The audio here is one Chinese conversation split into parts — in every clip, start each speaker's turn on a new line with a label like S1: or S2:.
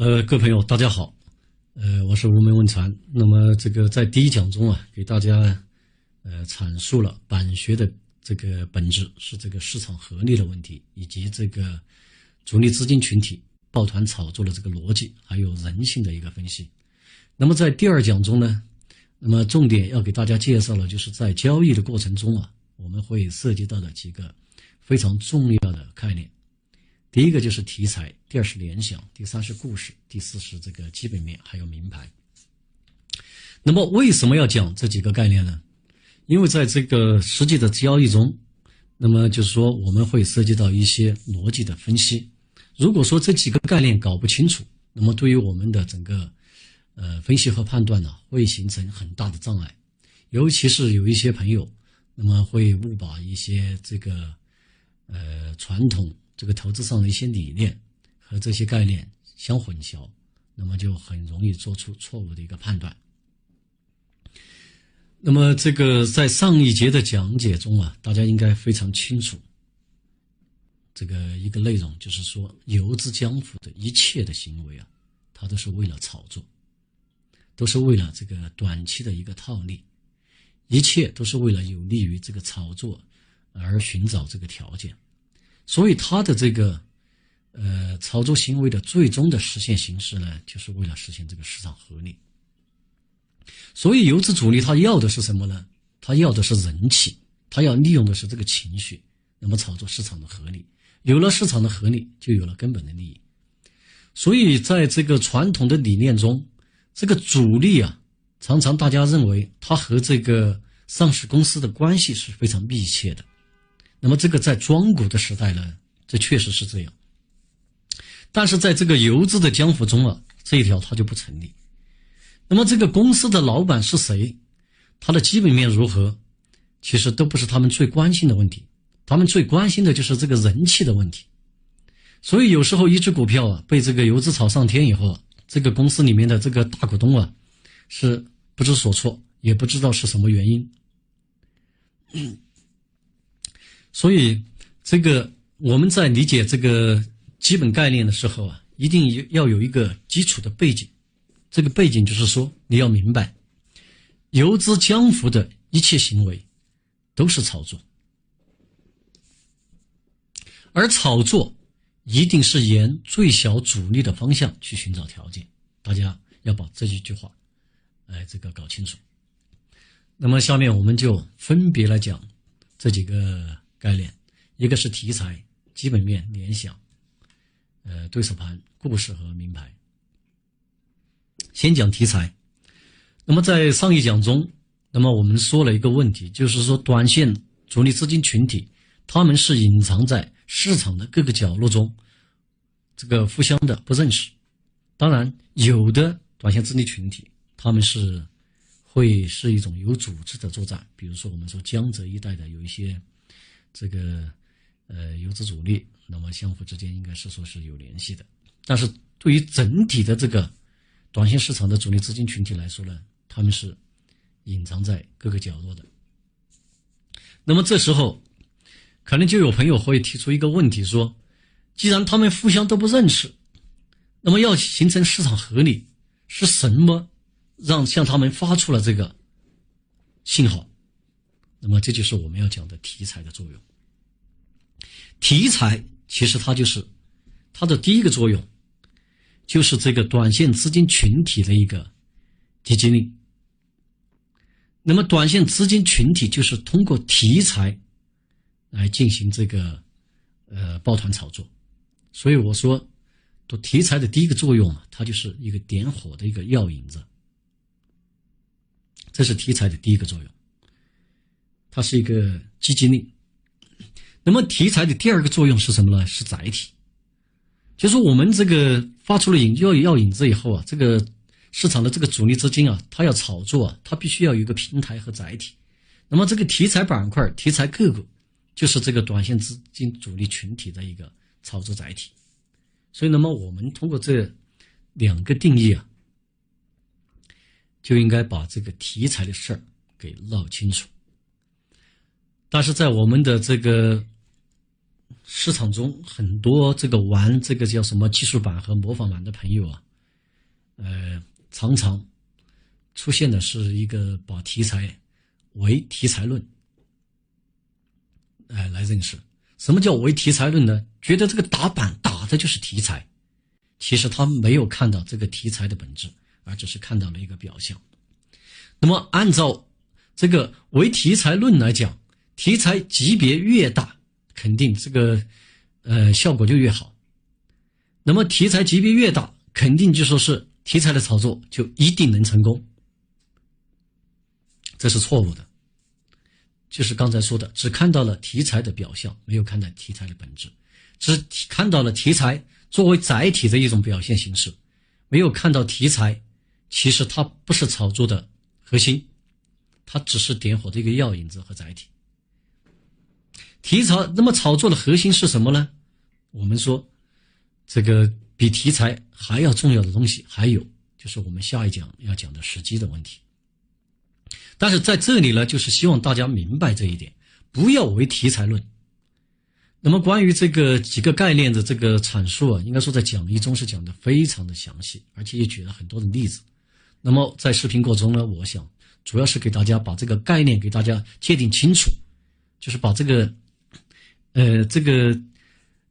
S1: 呃，各位朋友，大家好，呃，我是吴门问传。那么，这个在第一讲中啊，给大家呃阐述了板学的这个本质是这个市场合力的问题，以及这个主力资金群体抱团炒作的这个逻辑，还有人性的一个分析。那么，在第二讲中呢，那么重点要给大家介绍了，就是在交易的过程中啊，我们会涉及到的几个非常重要的概念。第一个就是题材，第二是联想，第三是故事，第四是这个基本面，还有名牌。那么为什么要讲这几个概念呢？因为在这个实际的交易中，那么就是说我们会涉及到一些逻辑的分析。如果说这几个概念搞不清楚，那么对于我们的整个呃分析和判断呢，会形成很大的障碍。尤其是有一些朋友，那么会误把一些这个呃传统。这个投资上的一些理念和这些概念相混淆，那么就很容易做出错误的一个判断。那么，这个在上一节的讲解中啊，大家应该非常清楚，这个一个内容就是说，游资江湖的一切的行为啊，它都是为了炒作，都是为了这个短期的一个套利，一切都是为了有利于这个炒作而寻找这个条件。所以，他的这个，呃，操作行为的最终的实现形式呢，就是为了实现这个市场合力。所以，游资主力他要的是什么呢？他要的是人气，他要利用的是这个情绪，那么炒作市场的合力。有了市场的合力，就有了根本的利益。所以，在这个传统的理念中，这个主力啊，常常大家认为他和这个上市公司的关系是非常密切的。那么这个在庄股的时代呢，这确实是这样。但是在这个游资的江湖中啊，这一条它就不成立。那么这个公司的老板是谁，他的基本面如何，其实都不是他们最关心的问题。他们最关心的就是这个人气的问题。所以有时候一只股票啊被这个游资炒上天以后啊，这个公司里面的这个大股东啊是不知所措，也不知道是什么原因。所以，这个我们在理解这个基本概念的时候啊，一定要有一个基础的背景。这个背景就是说，你要明白，游资江湖的一切行为都是炒作，而炒作一定是沿最小阻力的方向去寻找条件。大家要把这几句话，哎，这个搞清楚。那么，下面我们就分别来讲这几个。概念，一个是题材、基本面、联想，呃，对手盘、故事和名牌。先讲题材。那么在上一讲中，那么我们说了一个问题，就是说短线主力资金群体，他们是隐藏在市场的各个角落中，这个互相的不认识。当然，有的短线资金群体，他们是会是一种有组织的作战，比如说我们说江浙一带的有一些。这个呃游资主力，那么相互之间应该是说是有联系的，但是对于整体的这个短线市场的主力资金群体来说呢，他们是隐藏在各个角落的。那么这时候，可能就有朋友会提出一个问题说：既然他们互相都不认识，那么要形成市场合力，是什么让向他们发出了这个信号？那么这就是我们要讲的题材的作用。题材其实它就是它的第一个作用，就是这个短线资金群体的一个集结力。那么短线资金群体就是通过题材来进行这个呃抱团炒作，所以我说，做题材的第一个作用啊，它就是一个点火的一个药引子，这是题材的第一个作用。它是一个积极力。那么题材的第二个作用是什么呢？是载体，就是我们这个发出了引要要引子以后啊，这个市场的这个主力资金啊，它要炒作啊，它必须要有一个平台和载体。那么这个题材板块、题材个股，就是这个短线资金主力群体的一个炒作载体。所以，那么我们通过这两个定义啊，就应该把这个题材的事儿给闹清楚。但是在我们的这个市场中，很多这个玩这个叫什么技术版和模仿版的朋友啊，呃，常常出现的是一个把题材为题材论，哎，来认识什么叫为题材论呢？觉得这个打板打的就是题材，其实他没有看到这个题材的本质，而只是看到了一个表象。那么，按照这个为题材论来讲，题材级别越大，肯定这个呃效果就越好。那么题材级别越大，肯定就说是题材的炒作就一定能成功，这是错误的。就是刚才说的，只看到了题材的表象，没有看到题材的本质，只看到了题材作为载体的一种表现形式，没有看到题材其实它不是炒作的核心，它只是点火的一个药引子和载体。题材那么炒作的核心是什么呢？我们说。这个比题材还要重要的东西，还有就是我们下一讲要讲的时机的问题。但是在这里呢，就是希望大家明白这一点，不要为题材论。那么关于这个几个概念的这个阐述啊，应该说在讲义中是讲的非常的详细，而且也举了很多的例子。那么在视频过程中呢，我想主要是给大家把这个概念给大家界定清楚，就是把这个呃这个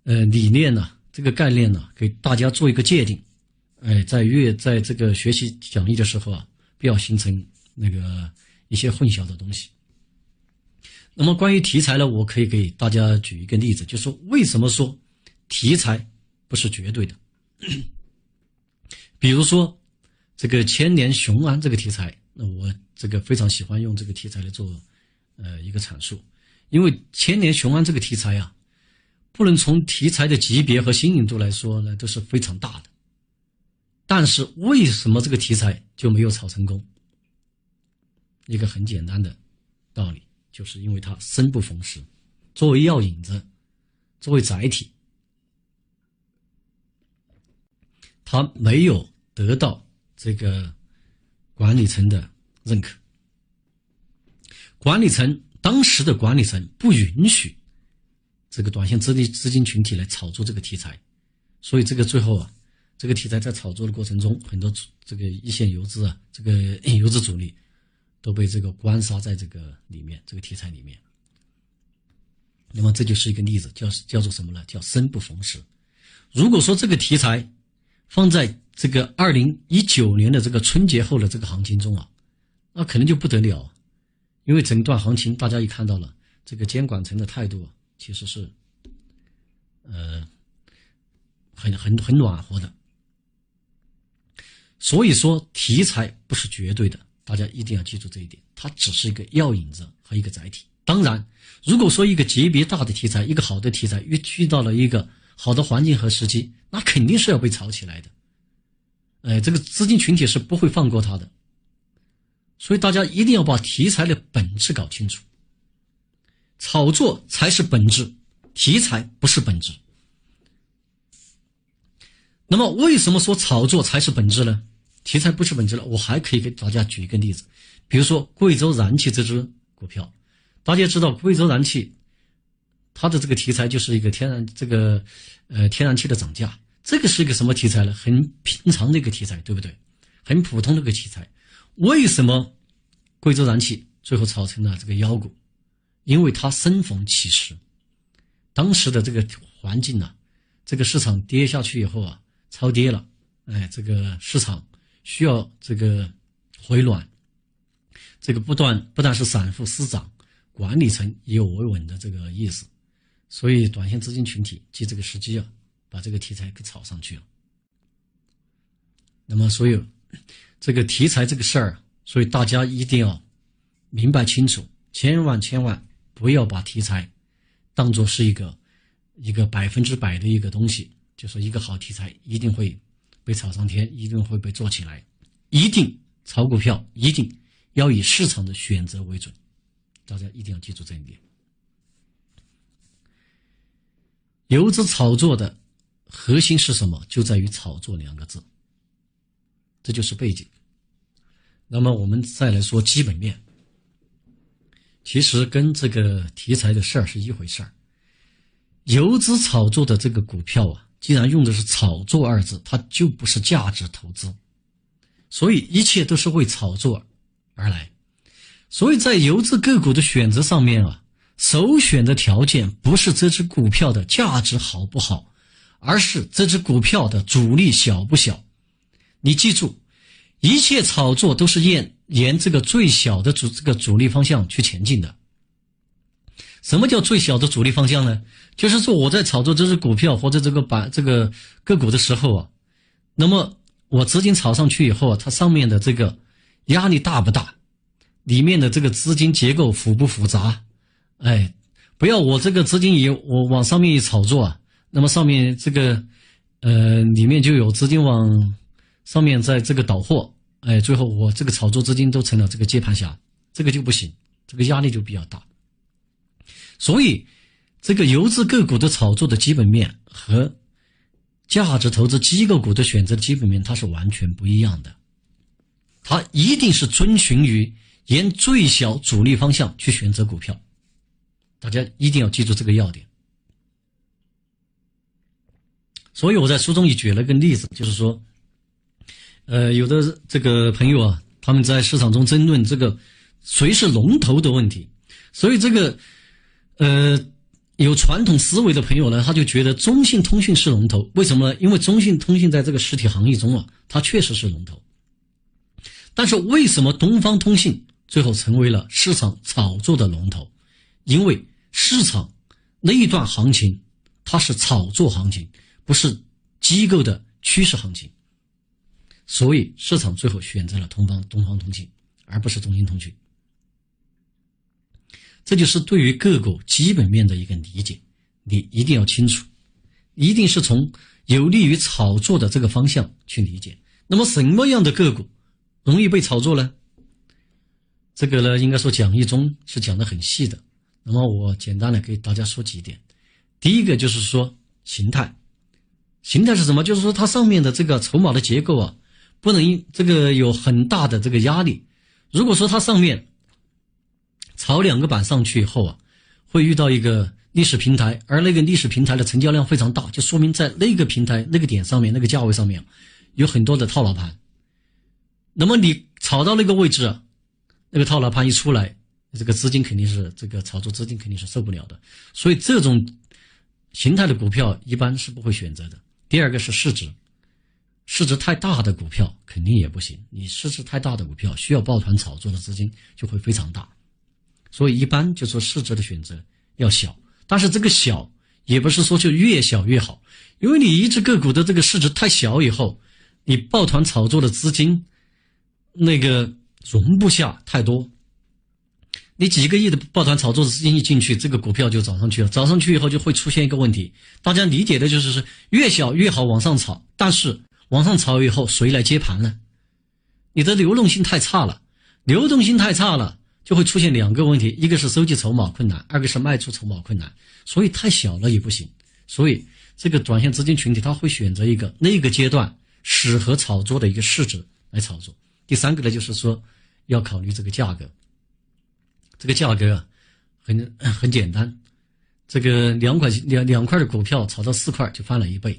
S1: 呃理念呢。这个概念呢，给大家做一个界定，哎，在阅在这个学习讲义的时候啊，不要形成那个一些混淆的东西。那么关于题材呢，我可以给大家举一个例子，就说为什么说题材不是绝对的。比如说这个千年雄安这个题材，那我这个非常喜欢用这个题材来做呃一个阐述，因为千年雄安这个题材啊。不能从题材的级别和新颖度来说呢，都是非常大的。但是为什么这个题材就没有炒成功？一个很简单的道理，就是因为它生不逢时。作为药引子，作为载体，它没有得到这个管理层的认可。管理层当时的管理层不允许。这个短线资金资金群体来炒作这个题材，所以这个最后啊，这个题材在炒作的过程中，很多这个一线游资啊，这个 游资主力都被这个关杀在这个里面，这个题材里面。那么这就是一个例子，叫叫做什么呢？叫生不逢时。如果说这个题材放在这个二零一九年的这个春节后的这个行情中啊，那可能就不得了，因为整段行情大家也看到了，这个监管层的态度啊。其实是，呃，很很很暖和的。所以说，题材不是绝对的，大家一定要记住这一点。它只是一个药引子和一个载体。当然，如果说一个级别大的题材，一个好的题材遇遇到了一个好的环境和时机，那肯定是要被炒起来的。哎，这个资金群体是不会放过它的。所以大家一定要把题材的本质搞清楚。炒作才是本质，题材不是本质。那么，为什么说炒作才是本质呢？题材不是本质了。我还可以给大家举一个例子，比如说贵州燃气这只股票，大家知道贵州燃气，它的这个题材就是一个天然这个呃天然气的涨价，这个是一个什么题材呢？很平常的一个题材，对不对？很普通的一个题材，为什么贵州燃气最后炒成了这个妖股？因为它生逢其时，当时的这个环境呢，这个市场跌下去以后啊，超跌了，哎，这个市场需要这个回暖，这个不断不但是散户死涨，管理层也有维稳的这个意思，所以短线资金群体借这个时机啊，把这个题材给炒上去了。那么，所有这个题材这个事儿，所以大家一定要明白清楚，千万千万。不要把题材当做是一个一个百分之百的一个东西，就说一个好题材一定会被炒上天，一定会被做起来，一定炒股票一定要以市场的选择为准，大家一定要记住这一点。游资炒作的核心是什么？就在于“炒作”两个字，这就是背景。那么我们再来说基本面。其实跟这个题材的事儿是一回事儿。游资炒作的这个股票啊，既然用的是“炒作”二字，它就不是价值投资，所以一切都是为炒作而来。所以在游资个股的选择上面啊，首选的条件不是这只股票的价值好不好，而是这只股票的阻力小不小。你记住，一切炒作都是沿沿这个最小的主这个主力方向去前进的。什么叫最小的主力方向呢？就是说我在炒作这只股票或者这个板这个个股的时候啊，那么我资金炒上去以后啊，它上面的这个压力大不大？里面的这个资金结构复不复杂？哎，不要我这个资金一我往上面一炒作啊，那么上面这个呃里面就有资金往上面在这个倒货，哎，最后我这个炒作资金都成了这个接盘侠，这个就不行，这个压力就比较大。所以，这个游资个股的炒作的基本面和价值投资机构股的选择基本面，它是完全不一样的。它一定是遵循于沿最小主力方向去选择股票，大家一定要记住这个要点。所以我在书中也举了个例子，就是说，呃，有的这个朋友啊，他们在市场中争论这个谁是龙头的问题，所以这个。呃，有传统思维的朋友呢，他就觉得中信通讯是龙头，为什么呢？因为中信通讯在这个实体行业中啊，它确实是龙头。但是为什么东方通信最后成为了市场炒作的龙头？因为市场那一段行情它是炒作行情，不是机构的趋势行情，所以市场最后选择了东方东方通信，而不是中兴通讯。这就是对于个股基本面的一个理解，你一定要清楚，一定是从有利于炒作的这个方向去理解。那么什么样的个股容易被炒作呢？这个呢，应该说讲义中是讲的很细的。那么我简单的给大家说几点。第一个就是说形态，形态是什么？就是说它上面的这个筹码的结构啊，不能这个有很大的这个压力。如果说它上面，炒两个板上去以后啊，会遇到一个历史平台，而那个历史平台的成交量非常大，就说明在那个平台那个点上面那个价位上面，有很多的套牢盘。那么你炒到那个位置，那个套牢盘一出来，这个资金肯定是这个炒作资金肯定是受不了的。所以这种形态的股票一般是不会选择的。第二个是市值，市值太大的股票肯定也不行。你市值太大的股票需要抱团炒作的资金就会非常大。所以一般就说市值的选择要小，但是这个小也不是说就越小越好，因为你一只个股的这个市值太小以后，你抱团炒作的资金那个容不下太多。你几个亿的抱团炒作的资金一进去，这个股票就涨上去了，涨上去以后就会出现一个问题，大家理解的就是是越小越好往上炒，但是往上炒以后谁来接盘呢？你的流动性太差了，流动性太差了。就会出现两个问题，一个是收集筹码困难，二个是卖出筹码困难，所以太小了也不行。所以这个短线资金群体他会选择一个那个阶段适合炒作的一个市值来炒作。第三个呢，就是说要考虑这个价格，这个价格啊很很简单，这个两块两两块的股票炒到四块就翻了一倍，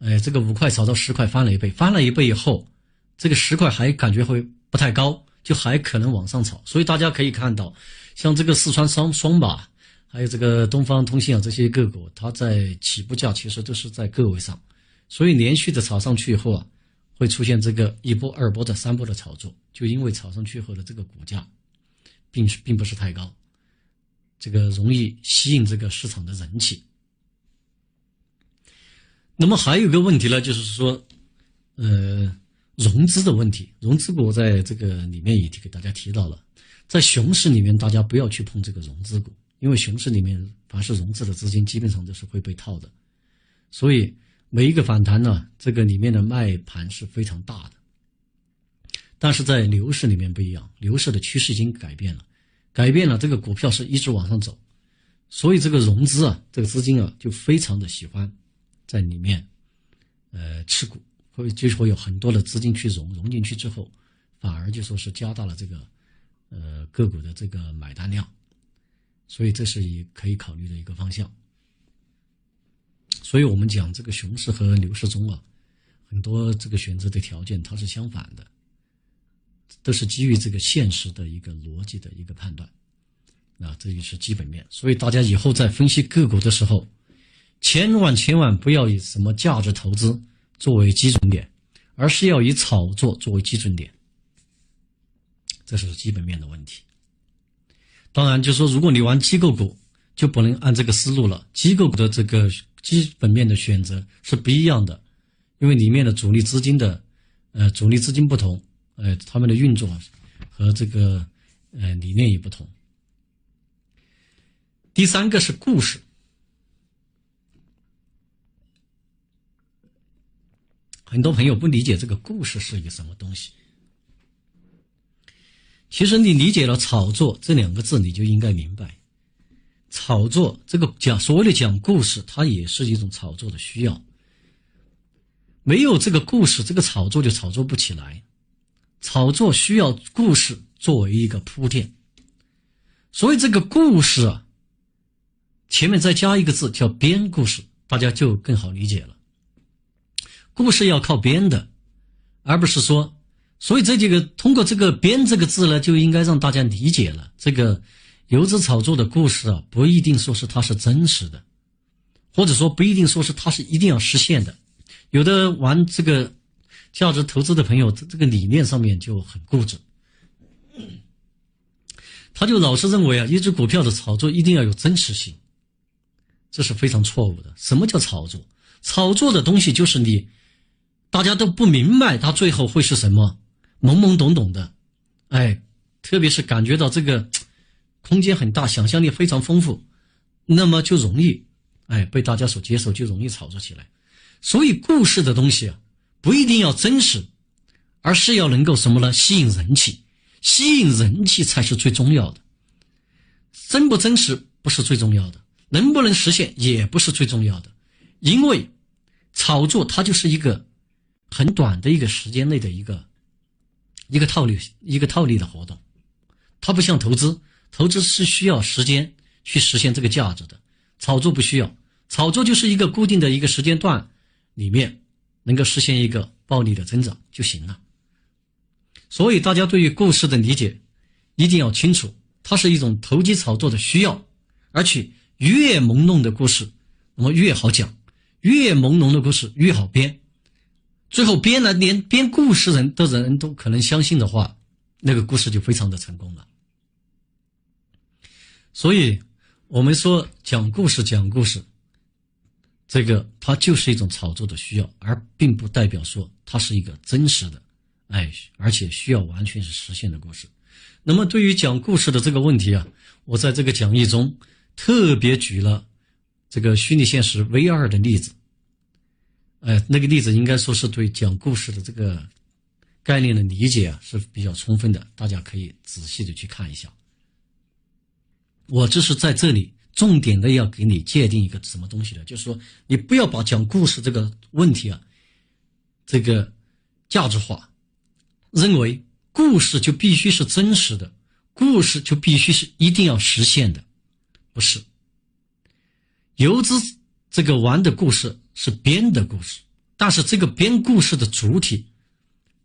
S1: 哎，这个五块炒到十块翻了一倍，翻了一倍以后，这个十块还感觉会不太高。就还可能往上炒，所以大家可以看到，像这个四川双双马，还有这个东方通信啊这些个股，它在起步价其实都是在个位上，所以连续的炒上去以后啊，会出现这个一波、二波的、三波的炒作，就因为炒上去后的这个股价，并并不是太高，这个容易吸引这个市场的人气。那么还有个问题呢，就是说，呃。融资的问题，融资股在这个里面也给大家提到了，在熊市里面，大家不要去碰这个融资股，因为熊市里面凡是融资的资金基本上都是会被套的，所以每一个反弹呢，这个里面的卖盘是非常大的。但是在牛市里面不一样，牛市的趋势已经改变了，改变了这个股票是一直往上走，所以这个融资啊，这个资金啊就非常的喜欢在里面，呃持股。会就是会有很多的资金去融融进去之后，反而就说是加大了这个，呃个股的这个买单量，所以这是一可以考虑的一个方向。所以我们讲这个熊市和牛市中啊，很多这个选择的条件它是相反的，都是基于这个现实的一个逻辑的一个判断，啊，这就是基本面。所以大家以后在分析个股的时候，千万千万不要以什么价值投资作为基准点，而是要以炒作作为基准点。这是基本面的问题。当然，就说如果你玩机构股，就不能按这个思路了。机构股的这个基本面的选择是不一样的，因为里面的主力资金的，呃，主力资金不同，呃，他们的运作和这个呃理念也不同。第三个是故事，很多朋友不理解这个故事是一个什么东西。其实你理解了“炒作”这两个字，你就应该明白，炒作这个讲所谓的讲故事，它也是一种炒作的需要。没有这个故事，这个炒作就炒作不起来。炒作需要故事作为一个铺垫，所以这个故事啊，前面再加一个字叫编故事，大家就更好理解了。故事要靠编的，而不是说。所以这几个通过这个“编”这个字呢，就应该让大家理解了，这个游资炒作的故事啊，不一定说是它是真实的，或者说不一定说是它是一定要实现的。有的玩这个价值投资的朋友，这个理念上面就很固执，他就老是认为啊，一只股票的炒作一定要有真实性，这是非常错误的。什么叫炒作？炒作的东西就是你大家都不明白它最后会是什么。懵懵懂懂的，哎，特别是感觉到这个空间很大，想象力非常丰富，那么就容易，哎，被大家所接受，就容易炒作起来。所以故事的东西啊，不一定要真实，而是要能够什么呢？吸引人气，吸引人气才是最重要的。真不真实不是最重要的，能不能实现也不是最重要的，因为炒作它就是一个很短的一个时间内的一个。一个套利，一个套利的活动，它不像投资，投资是需要时间去实现这个价值的，炒作不需要，炒作就是一个固定的一个时间段里面能够实现一个暴利的增长就行了。所以大家对于故事的理解一定要清楚，它是一种投机炒作的需要，而且越朦胧的故事，那么越好讲，越朦胧的故事越好编。最后编了连编故事人的人都可能相信的话，那个故事就非常的成功了。所以，我们说讲故事讲故事，这个它就是一种炒作的需要，而并不代表说它是一个真实的，哎，而且需要完全是实现的故事。那么，对于讲故事的这个问题啊，我在这个讲义中特别举了这个虚拟现实 VR 的例子。呃，那个例子应该说是对讲故事的这个概念的理解啊是比较充分的，大家可以仔细的去看一下。我这是在这里重点的要给你界定一个什么东西的，就是说你不要把讲故事这个问题啊，这个价值化，认为故事就必须是真实的，故事就必须是一定要实现的，不是。游资这个玩的故事。是编的故事，但是这个编故事的主体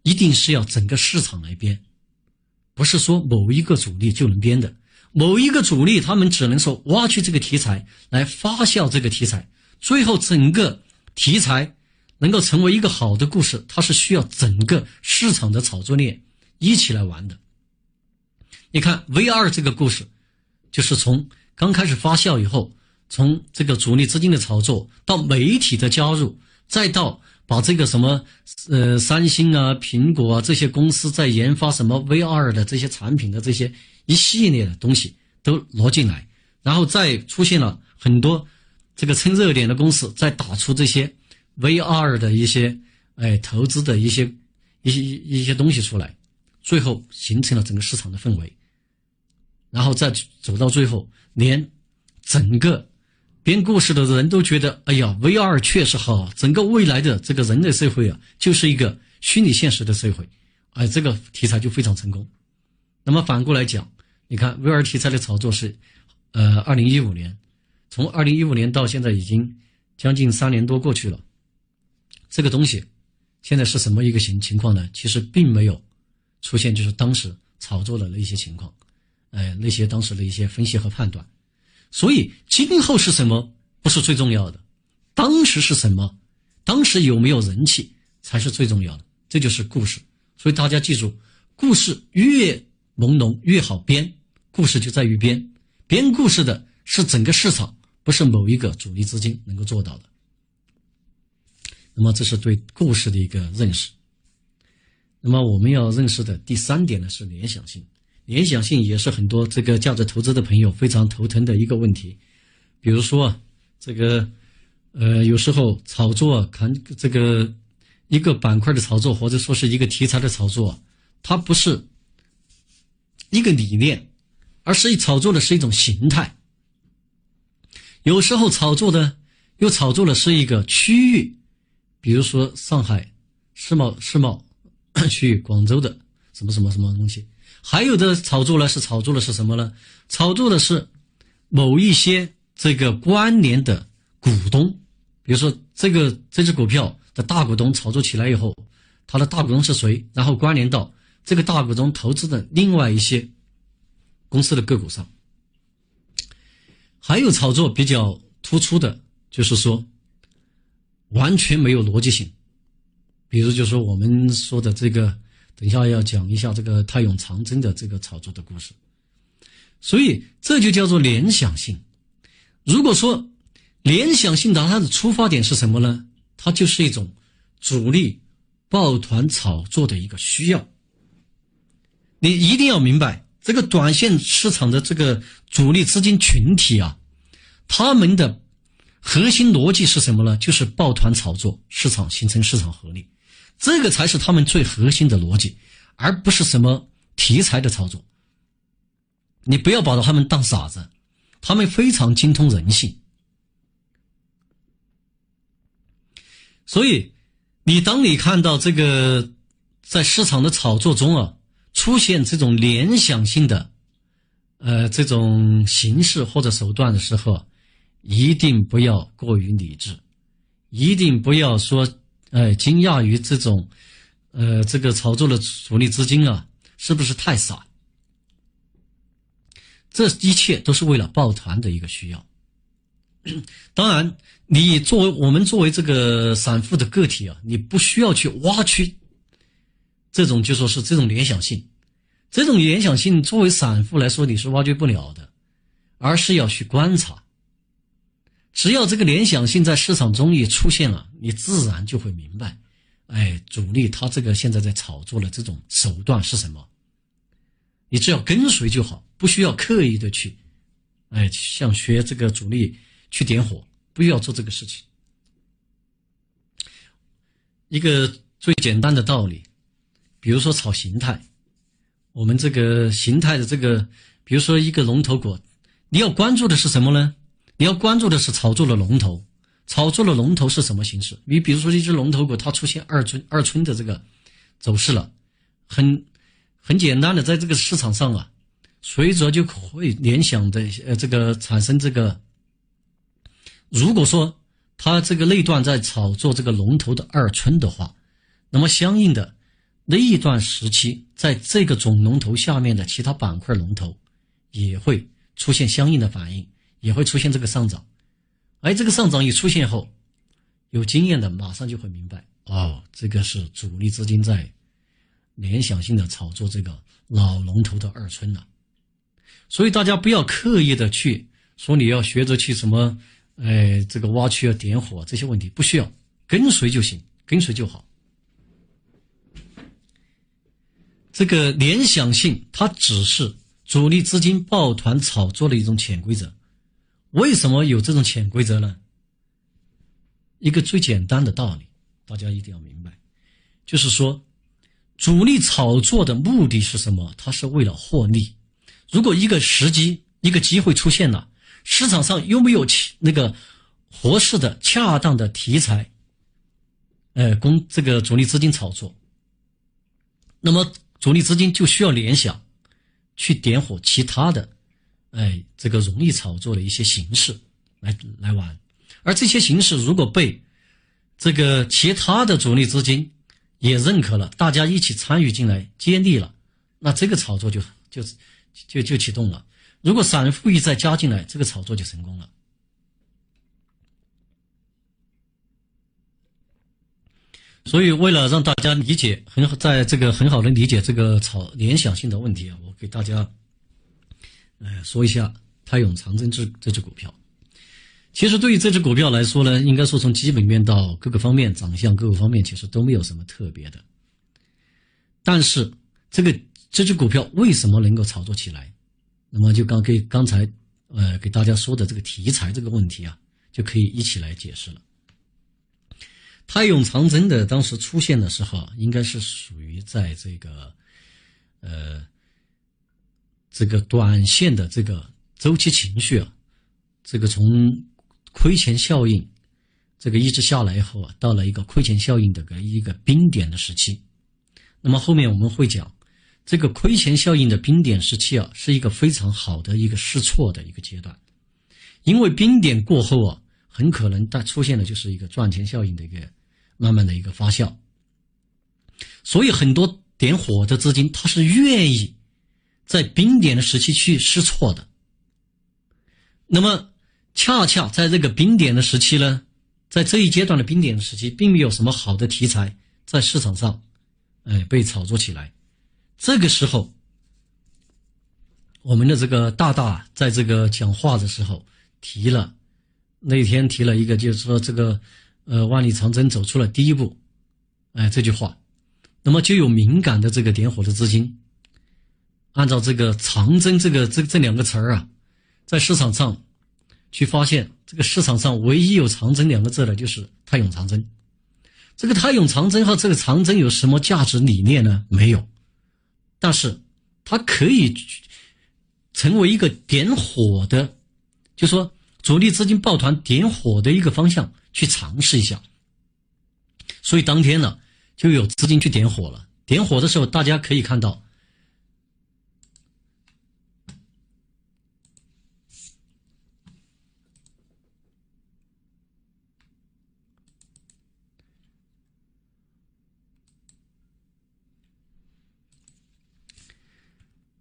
S1: 一定是要整个市场来编，不是说某一个主力就能编的。某一个主力他们只能说挖去这个题材来发酵这个题材，最后整个题材能够成为一个好的故事，它是需要整个市场的炒作链一起来玩的。你看 V 二这个故事，就是从刚开始发酵以后。从这个主力资金的炒作到媒体的加入，再到把这个什么呃三星啊、苹果啊这些公司在研发什么 VR 的这些产品的这些一系列的东西都挪进来，然后再出现了很多这个蹭热点的公司在打出这些 VR 的一些哎投资的一些一些一些东西出来，最后形成了整个市场的氛围，然后再走到最后，连整个。编故事的人都觉得，哎呀，VR 确实好，整个未来的这个人类社会啊，就是一个虚拟现实的社会，哎，这个题材就非常成功。那么反过来讲，你看 VR 题材的炒作是，呃，二零一五年，从二零一五年到现在已经将近三年多过去了，这个东西现在是什么一个情情况呢？其实并没有出现就是当时炒作的那些情况，哎，那些当时的一些分析和判断。所以今后是什么不是最重要的，当时是什么，当时有没有人气才是最重要的。这就是故事。所以大家记住，故事越朦胧越好编。故事就在于编，编故事的是整个市场，不是某一个主力资金能够做到的。那么这是对故事的一个认识。那么我们要认识的第三点呢是联想性，联想性也是很多这个价值投资的朋友非常头疼的一个问题。比如说这个，呃，有时候炒作看这个一个板块的炒作，或者说是一个题材的炒作，它不是一个理念。而是炒作的是一种形态，有时候炒作的又炒作的是一个区域，比如说上海世贸世贸区域、广州的什么什么什么东西，还有的炒作呢是炒作的是什么呢？炒作的是某一些这个关联的股东，比如说这个这只股票的大股东炒作起来以后，他的大股东是谁？然后关联到这个大股东投资的另外一些。公司的个股上，还有炒作比较突出的，就是说完全没有逻辑性。比如，就说我们说的这个，等一下要讲一下这个泰永长征的这个炒作的故事。所以，这就叫做联想性。如果说联想性的它的出发点是什么呢？它就是一种主力抱团炒作的一个需要。你一定要明白。这个短线市场的这个主力资金群体啊，他们的核心逻辑是什么呢？就是抱团炒作，市场形成市场合力，这个才是他们最核心的逻辑，而不是什么题材的操作。你不要把他们当傻子，他们非常精通人性。所以，你当你看到这个在市场的炒作中啊。出现这种联想性的，呃，这种形式或者手段的时候，一定不要过于理智，一定不要说，呃，惊讶于这种，呃，这个炒作的主力资金啊，是不是太傻？这一切都是为了抱团的一个需要。当然，你作为我们作为这个散户的个体啊，你不需要去挖掘。这种就说是这种联想性，这种联想性作为散户来说你是挖掘不了的，而是要去观察。只要这个联想性在市场中一出现了，你自然就会明白，哎，主力他这个现在在炒作的这种手段是什么。你只要跟随就好，不需要刻意的去，哎，像学这个主力去点火，不需要做这个事情。一个最简单的道理。比如说炒形态，我们这个形态的这个，比如说一个龙头股，你要关注的是什么呢？你要关注的是炒作的龙头，炒作的龙头是什么形式？你比如说一只龙头股，它出现二春二春的这个走势了，很很简单的，在这个市场上啊，随着就会联想的呃这个产生这个，如果说它这个内段在炒作这个龙头的二春的话，那么相应的。那一段时期，在这个总龙头下面的其他板块龙头，也会出现相应的反应，也会出现这个上涨。而这个上涨一出现后，有经验的马上就会明白，哦，这个是主力资金在联想性的炒作这个老龙头的二春了。所以大家不要刻意的去说你要学着去什么，哎，这个挖区要点火这些问题不需要，跟随就行，跟随就好。这个联想性，它只是主力资金抱团炒作的一种潜规则。为什么有这种潜规则呢？一个最简单的道理，大家一定要明白，就是说，主力炒作的目的是什么？它是为了获利。如果一个时机、一个机会出现了，市场上又没有那个合适的、恰当的题材，呃，供这个主力资金炒作，那么。主力资金就需要联想，去点火其他的，哎，这个容易炒作的一些形式来来玩，而这些形式如果被这个其他的主力资金也认可了，大家一起参与进来接力了，那这个炒作就就就就启动了。如果散户一再加进来，这个炒作就成功了。所以，为了让大家理解很好，在这个很好的理解这个炒联想性的问题啊，我给大家，呃，说一下泰永长征这这只股票。其实，对于这只股票来说呢，应该说从基本面到各个方面、长相各个方面，其实都没有什么特别的。但是，这个这只股票为什么能够炒作起来？那么，就刚给刚才呃给大家说的这个题材这个问题啊，就可以一起来解释了。泰永长征的当时出现的时候，应该是属于在这个，呃，这个短线的这个周期情绪啊，这个从亏钱效应这个一直下来以后啊，到了一个亏钱效应的个一个冰点的时期。那么后面我们会讲，这个亏钱效应的冰点时期啊，是一个非常好的一个试错的一个阶段，因为冰点过后啊。很可能它出现的就是一个赚钱效应的一个慢慢的一个发酵，所以很多点火的资金，它是愿意在冰点的时期去试错的。那么，恰恰在这个冰点的时期呢，在这一阶段的冰点的时期，并没有什么好的题材在市场上，哎，被炒作起来。这个时候，我们的这个大大在这个讲话的时候提了。那天提了一个，就是说这个，呃，万里长征走出了第一步，哎，这句话，那么就有敏感的这个点火的资金，按照这个长征这个这这两个词儿啊，在市场上去发现，这个市场上唯一有长征两个字的，就是泰永长征。这个泰永长征和这个长征有什么价值理念呢？没有，但是它可以成为一个点火的，就说。主力资金抱团点火的一个方向去尝试一下，所以当天呢就有资金去点火了。点火的时候，大家可以看到，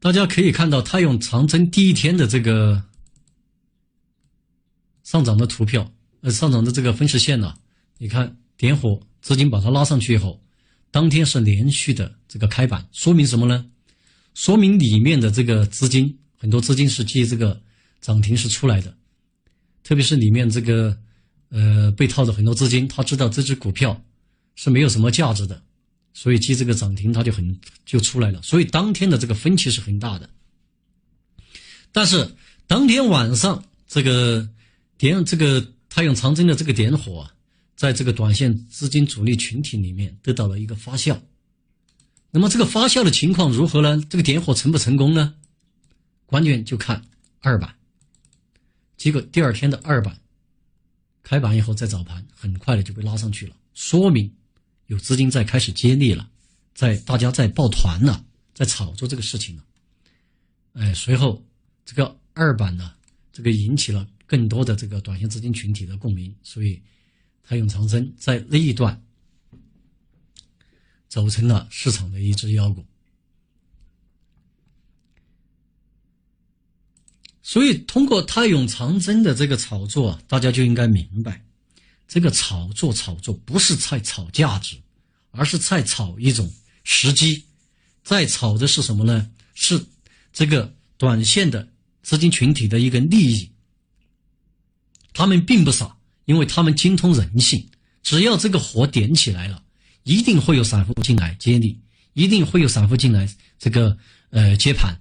S1: 大家可以看到，他用长征第一天的这个。上涨的图票，呃，上涨的这个分时线呢？你看点火，资金把它拉上去以后，当天是连续的这个开板，说明什么呢？说明里面的这个资金，很多资金是借这个涨停是出来的，特别是里面这个呃被套的很多资金，他知道这只股票是没有什么价值的，所以借这个涨停它就很就出来了，所以当天的这个分歧是很大的。但是当天晚上这个。点这个太阳长征的这个点火，在这个短线资金主力群体里面得到了一个发酵。那么这个发酵的情况如何呢？这个点火成不成功呢？关键就看二板。结果第二天的二板开板以后，在早盘很快的就被拉上去了，说明有资金在开始接力了，在大家在抱团了，在炒作这个事情了。哎，随后这个二板呢，这个引起了。更多的这个短线资金群体的共鸣，所以泰永长征在那一段走成了市场的一只妖股。所以通过泰永长征的这个炒作，大家就应该明白，这个炒作炒作不是在炒价值，而是在炒一种时机，在炒的是什么呢？是这个短线的资金群体的一个利益。他们并不傻，因为他们精通人性。只要这个火点起来了，一定会有散户进来接力，一定会有散户进来这个呃接盘。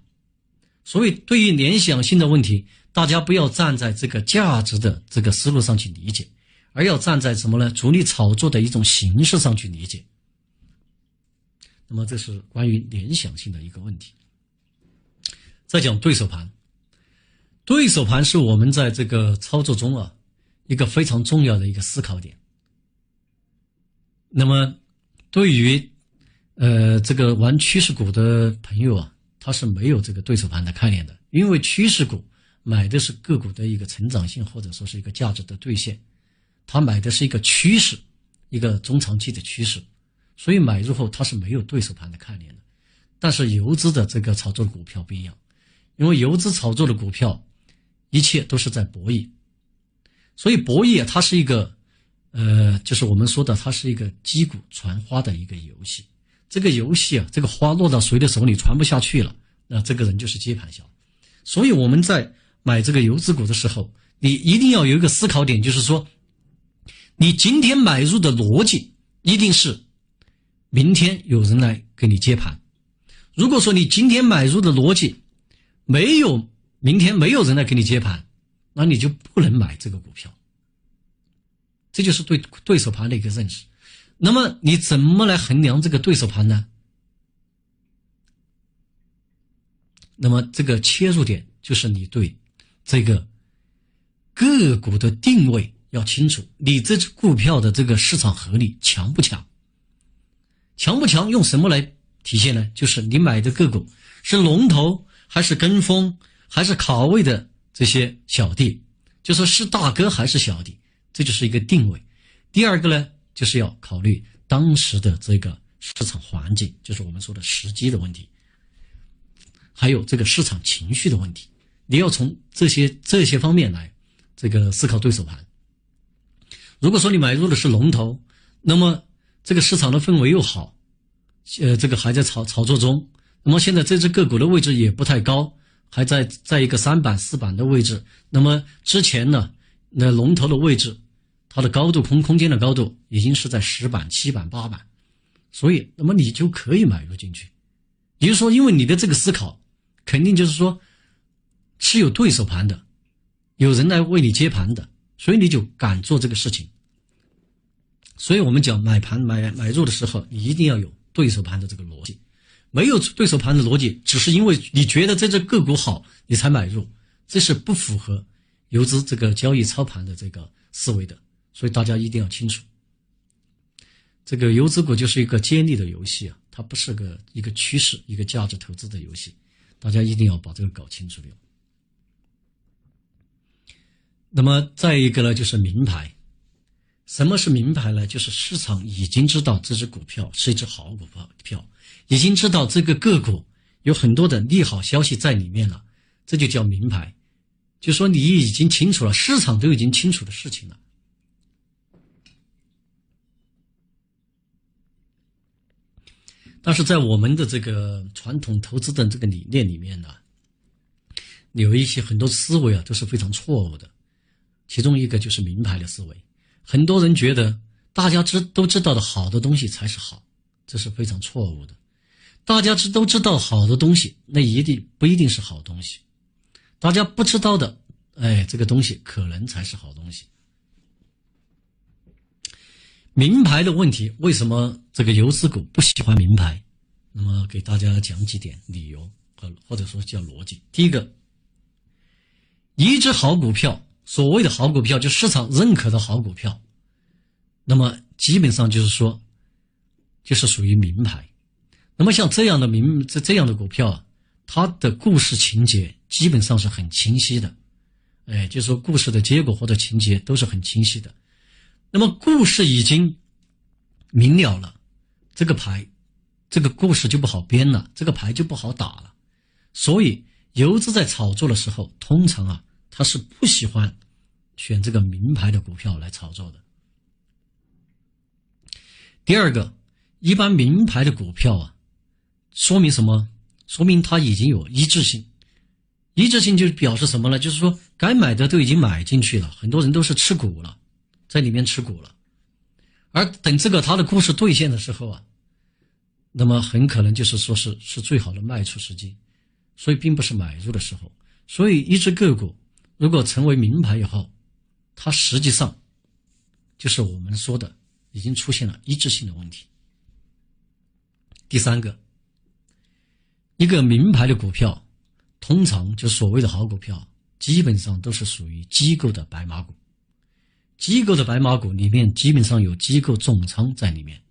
S1: 所以，对于联想性的问题，大家不要站在这个价值的这个思路上去理解，而要站在什么呢？主力炒作的一种形式上去理解。那么，这是关于联想性的一个问题。再讲对手盘。对手盘是我们在这个操作中啊一个非常重要的一个思考点。那么，对于呃这个玩趋势股的朋友啊，他是没有这个对手盘的概念的，因为趋势股买的是个股的一个成长性或者说是一个价值的兑现，他买的是一个趋势，一个中长期的趋势，所以买入后它是没有对手盘的概念的。但是游资的这个炒作的股票不一样，因为游资炒作的股票，一切都是在博弈，所以博弈，它是一个，呃，就是我们说的，它是一个击鼓传花的一个游戏。这个游戏啊，这个花落到谁的手里传不下去了，那这个人就是接盘侠。所以我们在买这个游资股的时候，你一定要有一个思考点，就是说，你今天买入的逻辑一定是明天有人来给你接盘。如果说你今天买入的逻辑没有明天没有人来给你接盘，那你就不能买这个股票。这就是对对手盘的一个认识。那么你怎么来衡量这个对手盘呢？那么这个切入点就是你对这个个股的定位要清楚，你这只股票的这个市场合力强不强？强不强？用什么来体现呢？就是你买的个股是龙头还是跟风还是卡位的这些小弟，就说是大哥还是小弟，这就是一个定位。第二个呢？就是要考虑当时的这个市场环境，就是我们说的时机的问题，还有这个市场情绪的问题。你要从这些这些方面来这个思考对手盘。如果说你买入的是龙头，那么这个市场的氛围又好，呃，这个还在炒炒作中，那么现在这只个股的位置也不太高，还在在一个三板四板的位置。那么之前呢，那龙头的位置。它的高度空空间的高度已经是在十板、七板、八板，所以那么你就可以买入进去。也就是说，因为你的这个思考，肯定就是说是有对手盘的，有人来为你接盘的，所以你就敢做这个事情。所以我们讲买盘买买入的时候，你一定要有对手盘的这个逻辑。没有对手盘的逻辑，只是因为你觉得这只个股好，你才买入，这是不符合游资这个交易操盘的这个思维的。所以大家一定要清楚，这个游资股就是一个接力的游戏啊，它不是个一个趋势、一个价值投资的游戏，大家一定要把这个搞清楚了。那么再一个呢，就是名牌。什么是名牌呢？就是市场已经知道这只股票是一只好股票，已经知道这个个股有很多的利好消息在里面了，这就叫名牌。就说你已经清楚了，市场都已经清楚的事情了。但是在我们的这个传统投资的这个理念里面呢，有一些很多思维啊都是非常错误的。其中一个就是名牌的思维，很多人觉得大家知都知道的好的东西才是好，这是非常错误的。大家知都知道好的东西，那一定不一定是好东西。大家不知道的，哎，这个东西可能才是好东西。名牌的问题，为什么这个游资股不喜欢名牌？那么给大家讲几点理由和或者说叫逻辑。第一个，一只好股票，所谓的好股票就市场认可的好股票，那么基本上就是说，就是属于名牌。那么像这样的名这这样的股票啊，它的故事情节基本上是很清晰的，哎，就是说故事的结果或者情节都是很清晰的。那么故事已经明了了，这个牌，这个故事就不好编了，这个牌就不好打了。所以游资在炒作的时候，通常啊，他是不喜欢选这个名牌的股票来炒作的。第二个，一般名牌的股票啊，说明什么？说明它已经有一致性。一致性就表示什么呢？就是说该买的都已经买进去了，很多人都是持股了。在里面持股了，而等这个它的故事兑现的时候啊，那么很可能就是说是是最好的卖出时机，所以并不是买入的时候。所以一只个股如果成为名牌以后，它实际上就是我们说的已经出现了一致性的问题。第三个，一个名牌的股票，通常就所谓的好股票，基本上都是属于机构的白马股。机构的白马股里面基本上有机构重仓在里面，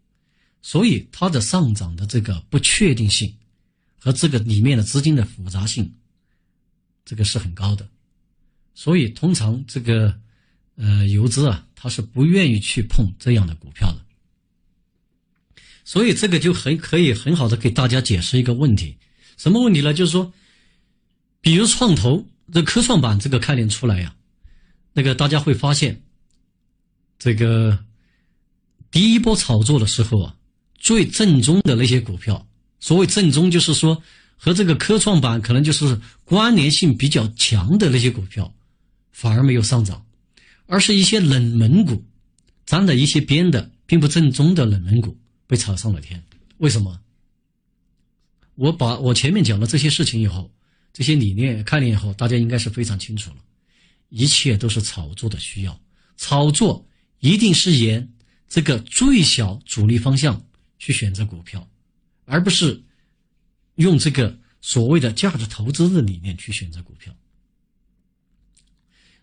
S1: 所以它的上涨的这个不确定性和这个里面的资金的复杂性，这个是很高的。所以通常这个呃游资啊，他是不愿意去碰这样的股票的。所以这个就很可以很好的给大家解释一个问题，什么问题呢？就是说，比如创投这科创板这个概念出来呀，那个大家会发现，这个第一波炒作的时候啊，最正宗的那些股票，所谓正宗就是说和这个科创板可能就是关联性比较强的那些股票，反而没有上涨，而是一些冷门股，沾的一些边的并不正宗的冷门股。被炒上了天，为什么？我把我前面讲的这些事情以后，这些理念概念以后，大家应该是非常清楚了。一切都是炒作的需要，炒作一定是沿这个最小主力方向去选择股票，而不是用这个所谓的价值投资的理念去选择股票。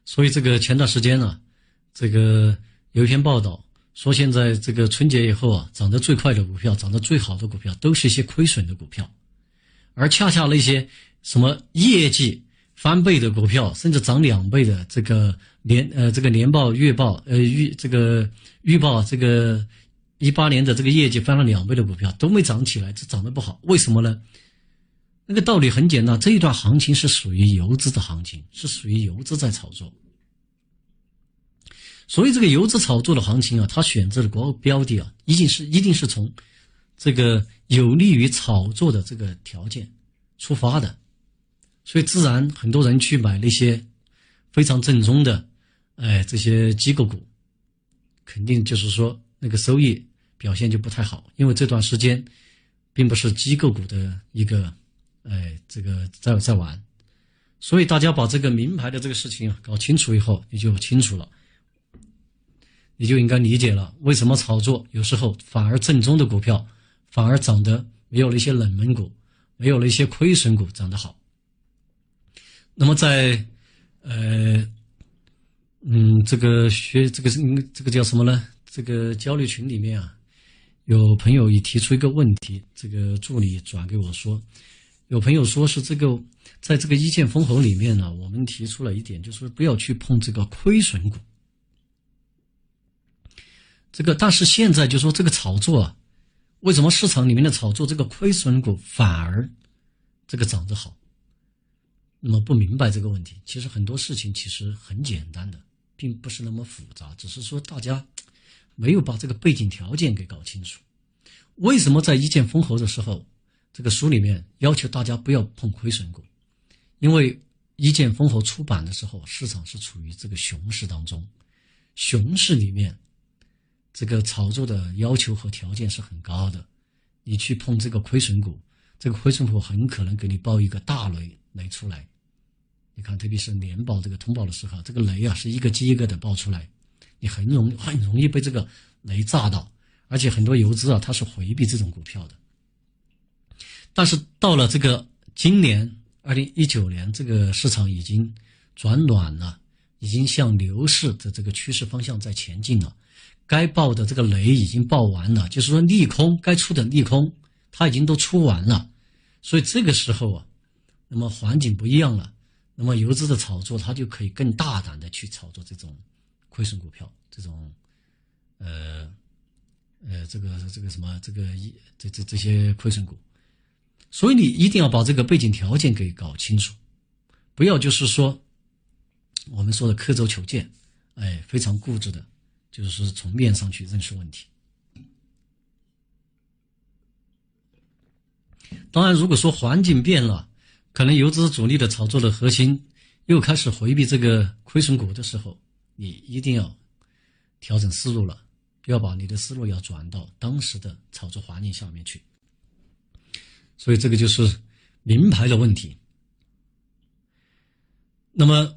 S1: 所以，这个前段时间呢，这个有一篇报道。说现在这个春节以后啊，涨得最快的股票，涨得最好的股票，都是一些亏损的股票，而恰恰那些什么业绩翻倍的股票，甚至涨两倍的这个年呃这个年报、月报呃预这个预报这个一八年的这个业绩翻了两倍的股票都没涨起来，这涨得不好，为什么呢？那个道理很简单，这一段行情是属于游资的行情，是属于游资在炒作。所以这个游资炒作的行情啊，它选择的国标的啊，一定是一定是从这个有利于炒作的这个条件出发的，所以自然很多人去买那些非常正宗的，哎，这些机构股，肯定就是说那个收益表现就不太好，因为这段时间并不是机构股的一个，哎，这个在在玩，所以大家把这个名牌的这个事情啊搞清楚以后，你就清楚了。你就应该理解了，为什么炒作有时候反而正宗的股票反而涨得没有那些冷门股，没有那些亏损股涨得好。那么在呃嗯这个学这个是这个叫什么呢？这个交流群里面啊，有朋友也提出一个问题，这个助理转给我说，有朋友说是这个在这个一剑封喉里面呢，我们提出了一点，就是不要去碰这个亏损股。这个，但是现在就说这个炒作啊，为什么市场里面的炒作这个亏损股反而这个涨得好？那么不明白这个问题，其实很多事情其实很简单的，并不是那么复杂，只是说大家没有把这个背景条件给搞清楚。为什么在一剑封喉的时候，这个书里面要求大家不要碰亏损股？因为一剑封喉出版的时候，市场是处于这个熊市当中，熊市里面。这个炒作的要求和条件是很高的，你去碰这个亏损股，这个亏损股很可能给你爆一个大雷雷出来。你看，特别是年报这个通报的时候，这个雷啊是一个接一个的爆出来，你很容很容易被这个雷炸到。而且很多游资啊，它是回避这种股票的。但是到了这个今年二零一九年，这个市场已经转暖了，已经向牛市的这个趋势方向在前进了。该爆的这个雷已经爆完了，就是说利空该出的利空，它已经都出完了，所以这个时候啊，那么环境不一样了，那么游资的炒作它就可以更大胆的去炒作这种亏损股票，这种呃呃这个这个什么这个一这这这些亏损股，所以你一定要把这个背景条件给搞清楚，不要就是说我们说的刻舟求剑，哎，非常固执的。就是从面上去认识问题。当然，如果说环境变了，可能游资主力的炒作的核心又开始回避这个亏损股的时候，你一定要调整思路了，要把你的思路要转到当时的炒作环境下面去。所以，这个就是名牌的问题。那么，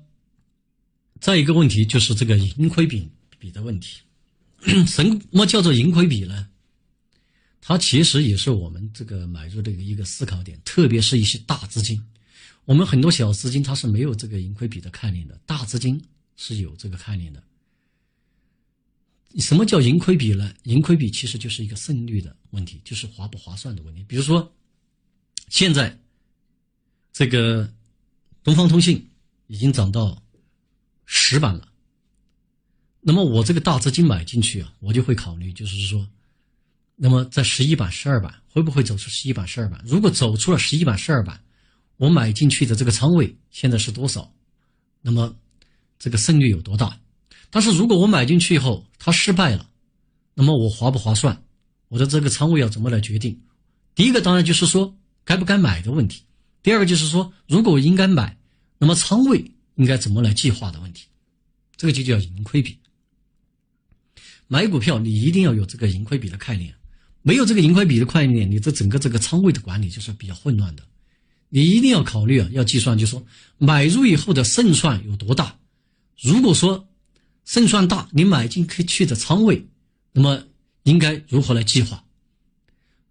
S1: 再一个问题就是这个盈亏比。比的问题，什么叫做盈亏比呢？它其实也是我们这个买入的一个思考点，特别是一些大资金。我们很多小资金它是没有这个盈亏比的概念的，大资金是有这个概念的。什么叫盈亏比呢？盈亏比其实就是一个胜率的问题，就是划不划算的问题。比如说，现在这个东方通信已经涨到十板了。那么我这个大资金买进去啊，我就会考虑，就是说，那么在十一板、十二板会不会走出十一板、十二板？如果走出了十一板、十二板，我买进去的这个仓位现在是多少？那么这个胜率有多大？但是如果我买进去以后它失败了，那么我划不划算？我的这个仓位要怎么来决定？第一个当然就是说该不该买的问题，第二个就是说如果我应该买，那么仓位应该怎么来计划的问题，这个就叫盈亏比。买股票你一定要有这个盈亏比的概念，没有这个盈亏比的概念，你这整个这个仓位的管理就是比较混乱的。你一定要考虑啊，要计算，就说买入以后的胜算有多大。如果说胜算大，你买进去的仓位，那么应该如何来计划？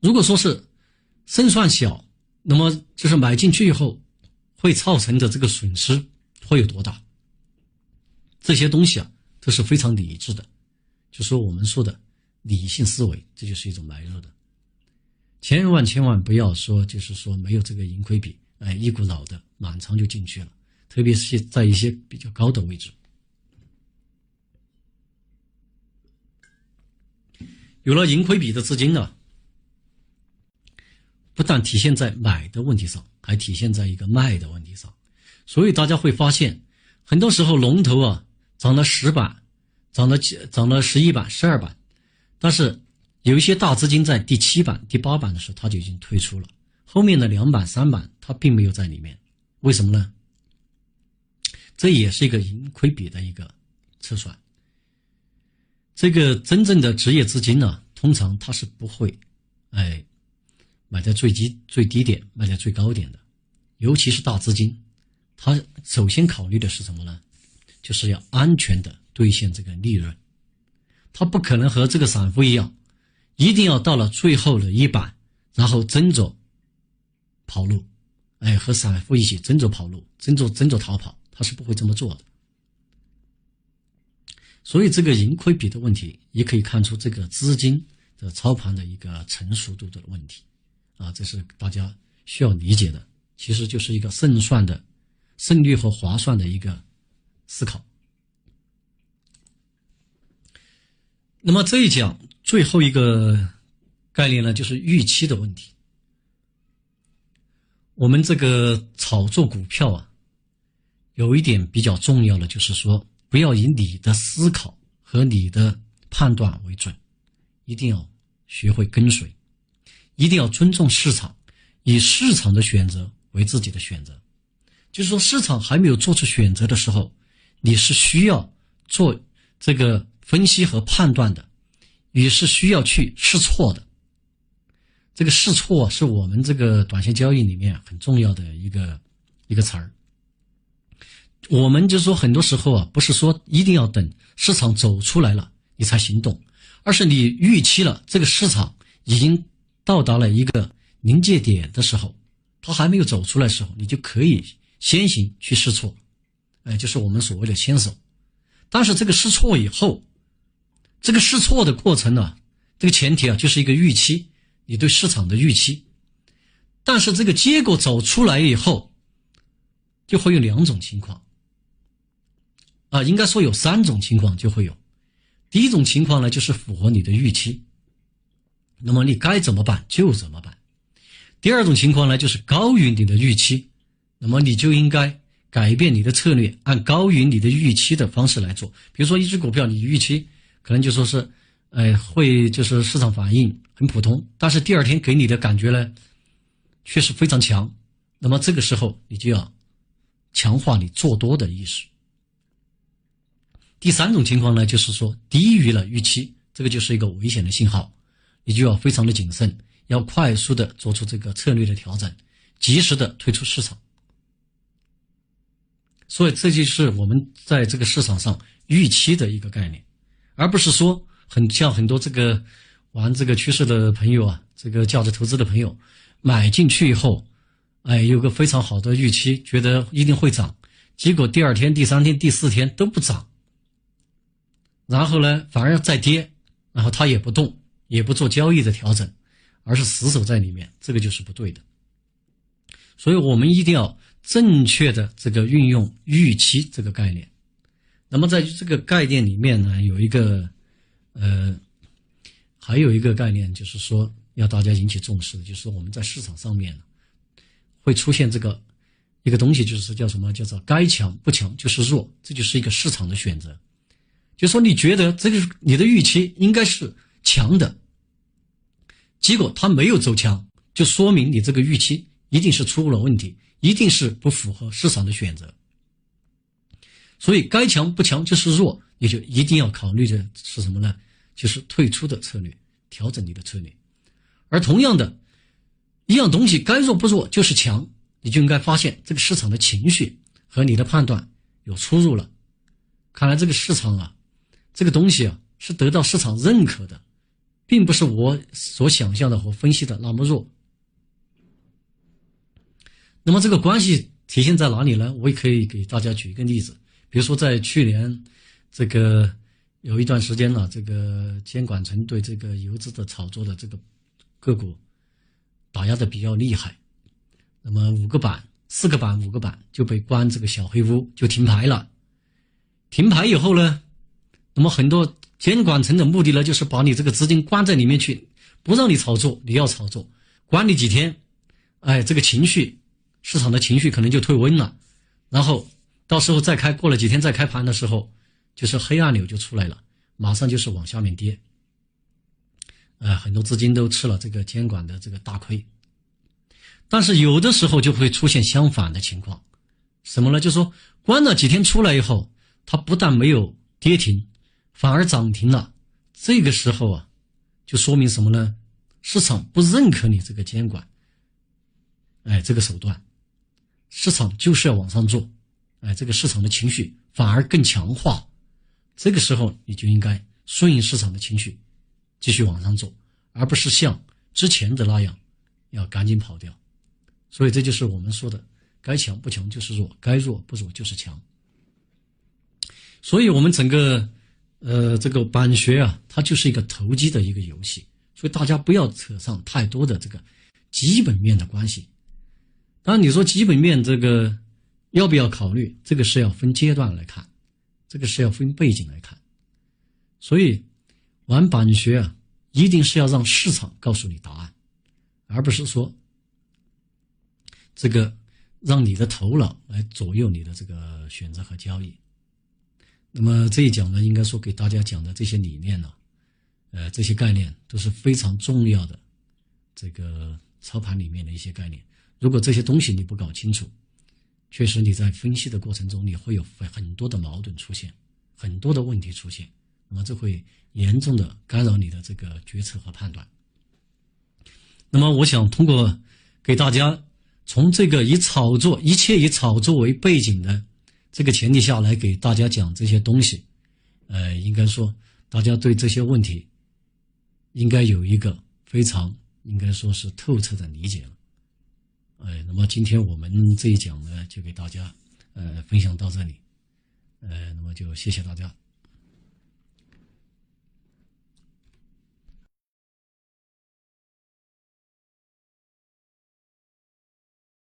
S1: 如果说是胜算小，那么就是买进去以后会造成的这个损失会有多大？这些东西啊都是非常理智的，就说我们说的理性思维，这就是一种买入的。千万千万不要说，就是说没有这个盈亏比，哎，一股脑的满仓就进去了，特别是在一些比较高的位置。有了盈亏比的资金呢，不但体现在买的问题上，还体现在一个卖的问题上。所以大家会发现，很多时候龙头啊涨了十板，涨了几涨了十一板、十二板，但是有一些大资金在第七板、第八板的时候，它就已经退出了。后面的两板、三板，它并没有在里面。为什么呢？这也是一个盈亏比的一个测算。这个真正的职业资金呢，通常它是不会，哎，买在最低最低点，卖在最高点的。尤其是大资金，它首先考虑的是什么呢？就是要安全的兑现这个利润。它不可能和这个散户一样，一定要到了最后的一板，然后争着跑路，哎，和散户一起争着跑路，争着争着逃跑，他是不会这么做的。所以，这个盈亏比的问题，也可以看出这个资金的操盘的一个成熟度的问题，啊，这是大家需要理解的。其实就是一个胜算的胜率和划算的一个思考。那么这一讲最后一个概念呢，就是预期的问题。我们这个炒作股票啊，有一点比较重要的，就是说。不要以你的思考和你的判断为准，一定要学会跟随，一定要尊重市场，以市场的选择为自己的选择。就是说，市场还没有做出选择的时候，你是需要做这个分析和判断的，也是需要去试错的。这个试错是我们这个短线交易里面很重要的一个一个词儿。我们就说，很多时候啊，不是说一定要等市场走出来了你才行动，而是你预期了这个市场已经到达了一个临界点的时候，它还没有走出来的时候，你就可以先行去试错，哎，就是我们所谓的先手。但是这个试错以后，这个试错的过程呢，这个前提啊，就是一个预期，你对市场的预期。但是这个结果走出来以后，就会有两种情况。啊，应该说有三种情况就会有。第一种情况呢，就是符合你的预期，那么你该怎么办就怎么办。第二种情况呢，就是高于你的预期，那么你就应该改变你的策略，按高于你的预期的方式来做。比如说一只股票，你预期可能就说是，呃，会就是市场反应很普通，但是第二天给你的感觉呢，却是非常强，那么这个时候你就要强化你做多的意识。第三种情况呢，就是说低于了预期，这个就是一个危险的信号，你就要非常的谨慎，要快速的做出这个策略的调整，及时的退出市场。所以这就是我们在这个市场上预期的一个概念，而不是说很像很多这个玩这个趋势的朋友啊，这个价值投资的朋友买进去以后，哎，有个非常好的预期，觉得一定会涨，结果第二天、第三天、第四天都不涨。然后呢，反而再跌，然后它也不动，也不做交易的调整，而是死守在里面，这个就是不对的。所以我们一定要正确的这个运用预期这个概念。那么在这个概念里面呢，有一个呃还有一个概念就是说要大家引起重视的，就是我们在市场上面会出现这个一个东西，就是叫什么？叫做该强不强就是弱，这就是一个市场的选择。就说你觉得这个你的预期应该是强的，结果它没有走强，就说明你这个预期一定是出了问题，一定是不符合市场的选择。所以该强不强就是弱，你就一定要考虑的是什么呢？就是退出的策略，调整你的策略。而同样的，一样东西该弱不弱就是强，你就应该发现这个市场的情绪和你的判断有出入了。看来这个市场啊，这个东西啊是得到市场认可的，并不是我所想象的和分析的那么弱。那么这个关系体现在哪里呢？我也可以给大家举一个例子。比如说，在去年，这个有一段时间呢，这个监管层对这个游资的炒作的这个个股打压的比较厉害，那么五个板、四个板、五个板就被关这个小黑屋，就停牌了。停牌以后呢，那么很多监管层的目的呢，就是把你这个资金关在里面去，不让你炒作，你要炒作，关你几天，哎，这个情绪，市场的情绪可能就退温了，然后。到时候再开，过了几天再开盘的时候，就是黑暗流就出来了，马上就是往下面跌。呃，很多资金都吃了这个监管的这个大亏。但是有的时候就会出现相反的情况，什么呢？就说关了几天出来以后，它不但没有跌停，反而涨停了。这个时候啊，就说明什么呢？市场不认可你这个监管，哎，这个手段，市场就是要往上做。哎，这个市场的情绪反而更强化，这个时候你就应该顺应市场的情绪，继续往上走，而不是像之前的那样要赶紧跑掉。所以这就是我们说的，该强不强就是弱，该弱不弱就是强。所以我们整个呃这个板学啊，它就是一个投机的一个游戏，所以大家不要扯上太多的这个基本面的关系。当然你说基本面这个。要不要考虑？这个是要分阶段来看，这个是要分背景来看。所以，玩板学啊，一定是要让市场告诉你答案，而不是说这个让你的头脑来左右你的这个选择和交易。那么这一讲呢，应该说给大家讲的这些理念呢，呃，这些概念都是非常重要的，这个操盘里面的一些概念。如果这些东西你不搞清楚，确实，你在分析的过程中，你会有很多的矛盾出现，很多的问题出现，那么这会严重的干扰你的这个决策和判断。那么，我想通过给大家从这个以炒作一切以炒作为背景的这个前提下来给大家讲这些东西，呃，应该说大家对这些问题应该有一个非常应该说是透彻的理解了。哎，那么今天我们这一讲呢，就给大家呃分享到这里，呃，那么就谢谢大家。